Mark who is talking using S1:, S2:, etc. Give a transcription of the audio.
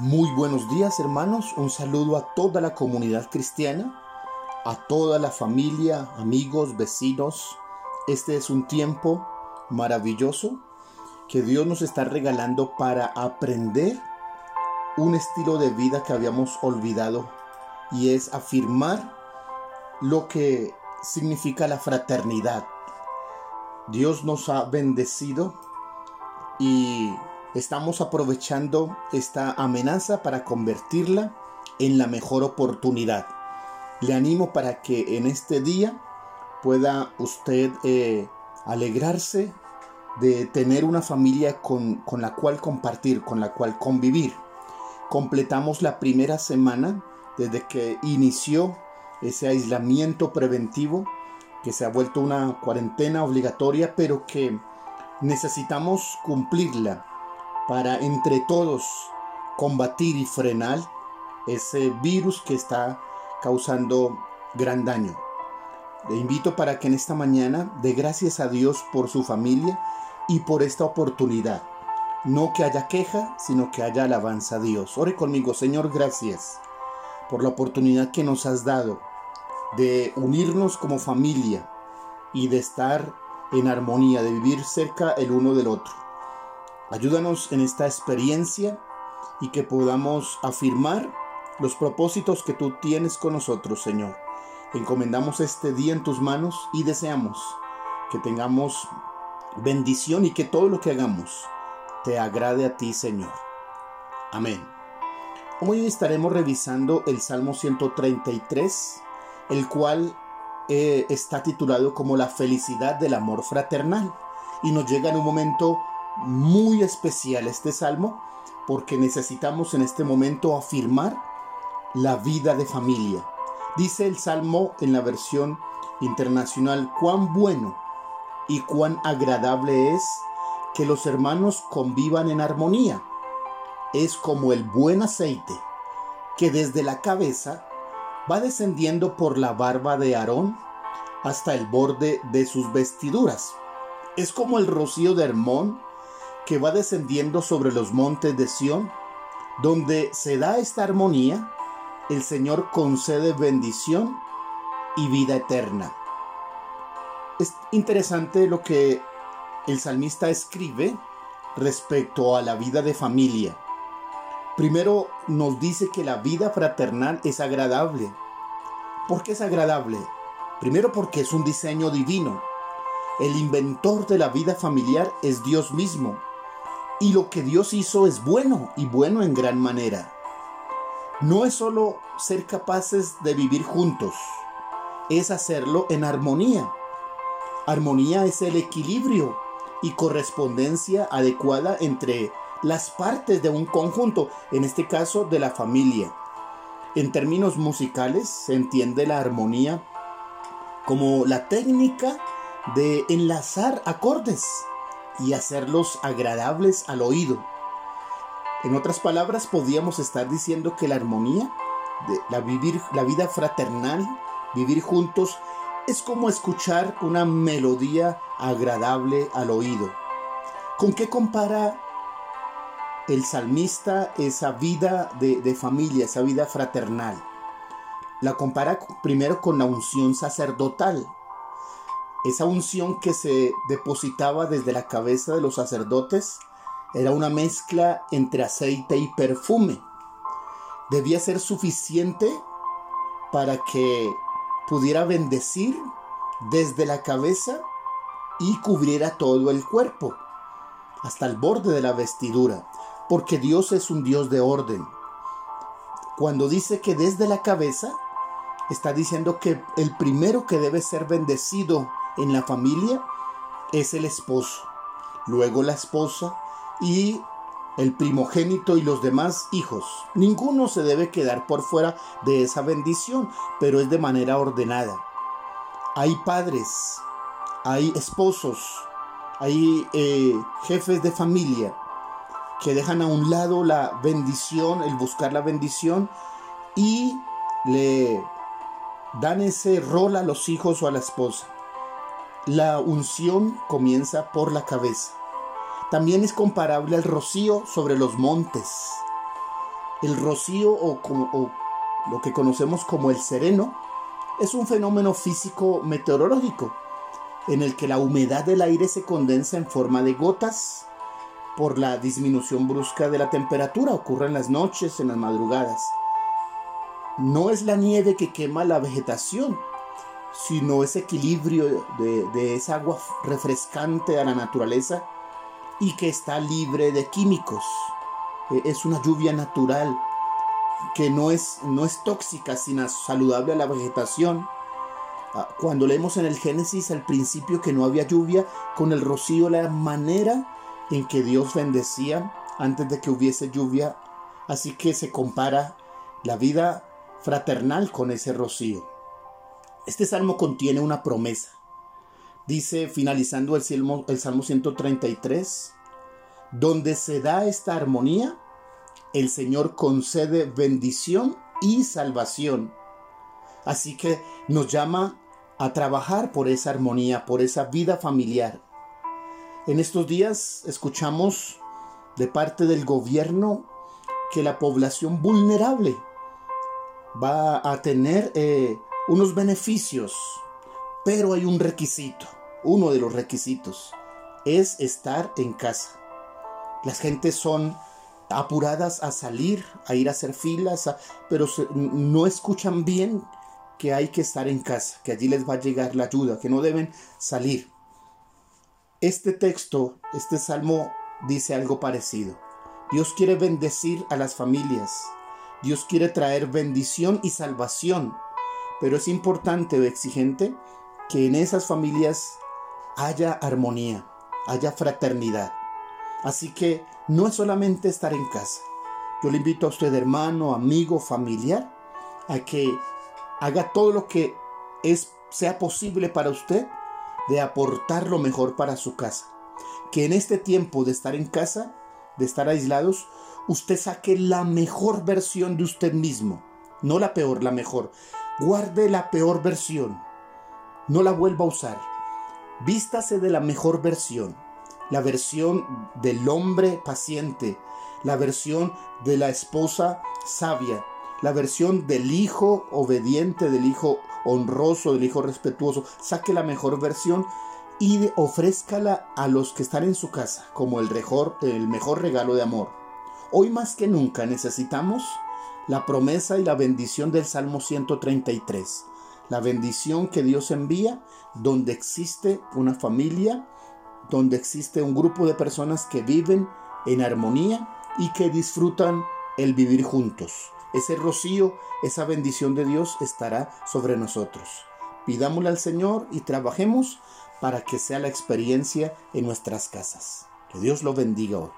S1: Muy buenos días hermanos, un saludo a toda la comunidad cristiana, a toda la familia, amigos, vecinos. Este es un tiempo maravilloso que Dios nos está regalando para aprender un estilo de vida que habíamos olvidado y es afirmar lo que significa la fraternidad. Dios nos ha bendecido y estamos aprovechando esta amenaza para convertirla en la mejor oportunidad. Le animo para que en este día pueda usted eh, alegrarse de tener una familia con, con la cual compartir, con la cual convivir. Completamos la primera semana desde que inició ese aislamiento preventivo que se ha vuelto una cuarentena obligatoria, pero que necesitamos cumplirla para entre todos combatir y frenar ese virus que está causando gran daño. Le invito para que en esta mañana dé gracias a Dios por su familia y por esta oportunidad. No que haya queja, sino que haya alabanza a Dios. Ore conmigo, Señor, gracias por la oportunidad que nos has dado de unirnos como familia y de estar en armonía, de vivir cerca el uno del otro. Ayúdanos en esta experiencia y que podamos afirmar los propósitos que tú tienes con nosotros, Señor. Encomendamos este día en tus manos y deseamos que tengamos bendición y que todo lo que hagamos te agrade a ti, Señor. Amén. Hoy estaremos revisando el Salmo 133, el cual eh, está titulado como la felicidad del amor fraternal. Y nos llega en un momento muy especial este salmo porque necesitamos en este momento afirmar la vida de familia. Dice el salmo en la versión internacional, cuán bueno y cuán agradable es que los hermanos convivan en armonía. Es como el buen aceite que desde la cabeza va descendiendo por la barba de Aarón hasta el borde de sus vestiduras. Es como el rocío de Hermón que va descendiendo sobre los montes de Sión, donde se da esta armonía, el Señor concede bendición y vida eterna. Es interesante lo que el salmista escribe respecto a la vida de familia. Primero nos dice que la vida fraternal es agradable. ¿Por qué es agradable? Primero porque es un diseño divino. El inventor de la vida familiar es Dios mismo. Y lo que Dios hizo es bueno y bueno en gran manera. No es solo ser capaces de vivir juntos, es hacerlo en armonía. Armonía es el equilibrio y correspondencia adecuada entre las partes de un conjunto, en este caso de la familia. En términos musicales se entiende la armonía como la técnica de enlazar acordes y hacerlos agradables al oído. En otras palabras, podríamos estar diciendo que la armonía, de la, vivir, la vida fraternal, vivir juntos, es como escuchar una melodía agradable al oído. ¿Con qué compara el salmista esa vida de, de familia, esa vida fraternal? La compara primero con la unción sacerdotal, esa unción que se depositaba desde la cabeza de los sacerdotes era una mezcla entre aceite y perfume. Debía ser suficiente para que pudiera bendecir desde la cabeza y cubriera todo el cuerpo, hasta el borde de la vestidura, porque Dios es un Dios de orden. Cuando dice que desde la cabeza, está diciendo que el primero que debe ser bendecido en la familia es el esposo, luego la esposa y el primogénito y los demás hijos. Ninguno se debe quedar por fuera de esa bendición, pero es de manera ordenada. Hay padres, hay esposos, hay eh, jefes de familia que dejan a un lado la bendición, el buscar la bendición y le dan ese rol a los hijos o a la esposa. La unción comienza por la cabeza. También es comparable al rocío sobre los montes. El rocío o, o lo que conocemos como el sereno es un fenómeno físico meteorológico en el que la humedad del aire se condensa en forma de gotas por la disminución brusca de la temperatura. Ocurre en las noches, en las madrugadas. No es la nieve que quema la vegetación, sino ese equilibrio de, esa agua refrescante a la naturaleza y que está libre de químicos. E, es una lluvia natural que no es, no es tóxica, sino saludable a la vegetación. Ah, cuando leemos en el Génesis al principio que no había lluvia, con el rocío la manera en que Dios bendecía antes de que hubiese lluvia. Así que se compara la vida fraternal con ese rocío. Este salmo contiene una promesa. Dice, finalizando el Salmo, el salmo 133, donde se da esta armonía, el Señor concede bendición y salvación. Así que nos llama a trabajar por esa armonía, por esa vida familiar. En estos días escuchamos de parte del gobierno que la población vulnerable va a tener eh, unos beneficios, pero hay un requisito, uno de los requisitos, es estar en casa. Las gentes son apuradas a salir, a ir a hacer filas, pero no escuchan bien que hay que estar en casa, que allí les va a llegar la ayuda, que no deben salir. Este texto, este salmo dice algo parecido. Dios quiere bendecir a las familias. Dios quiere traer bendición y salvación pero es importante o exigente que en esas familias haya armonía, haya fraternidad. Así que no es solamente estar en casa. Yo le invito a usted, hermano, amigo, familiar, a que haga todo lo que es, sea posible para usted de aportar lo mejor para su casa. Que en este tiempo de estar en casa, de estar aislados, usted saque la mejor versión de usted mismo. No la peor, la mejor. Guarde la peor versión. No la vuelva a usar. Vístase de la mejor versión. La versión del hombre paciente. La versión de la esposa sabia. La versión del hijo obediente, del hijo honroso, del hijo respetuoso. Saque la mejor versión y ofrézcala a los que están en su casa como el mejor, el mejor regalo de amor. Hoy más que nunca necesitamos la promesa y la bendición del Salmo 133. La bendición que Dios envía donde existe una familia, donde existe un grupo de personas que viven en armonía y que disfrutan el vivir juntos. Ese rocío, esa bendición de Dios estará sobre nosotros. Pidámosle al Señor y trabajemos para que sea la experiencia en nuestras casas. Que Dios lo bendiga hoy.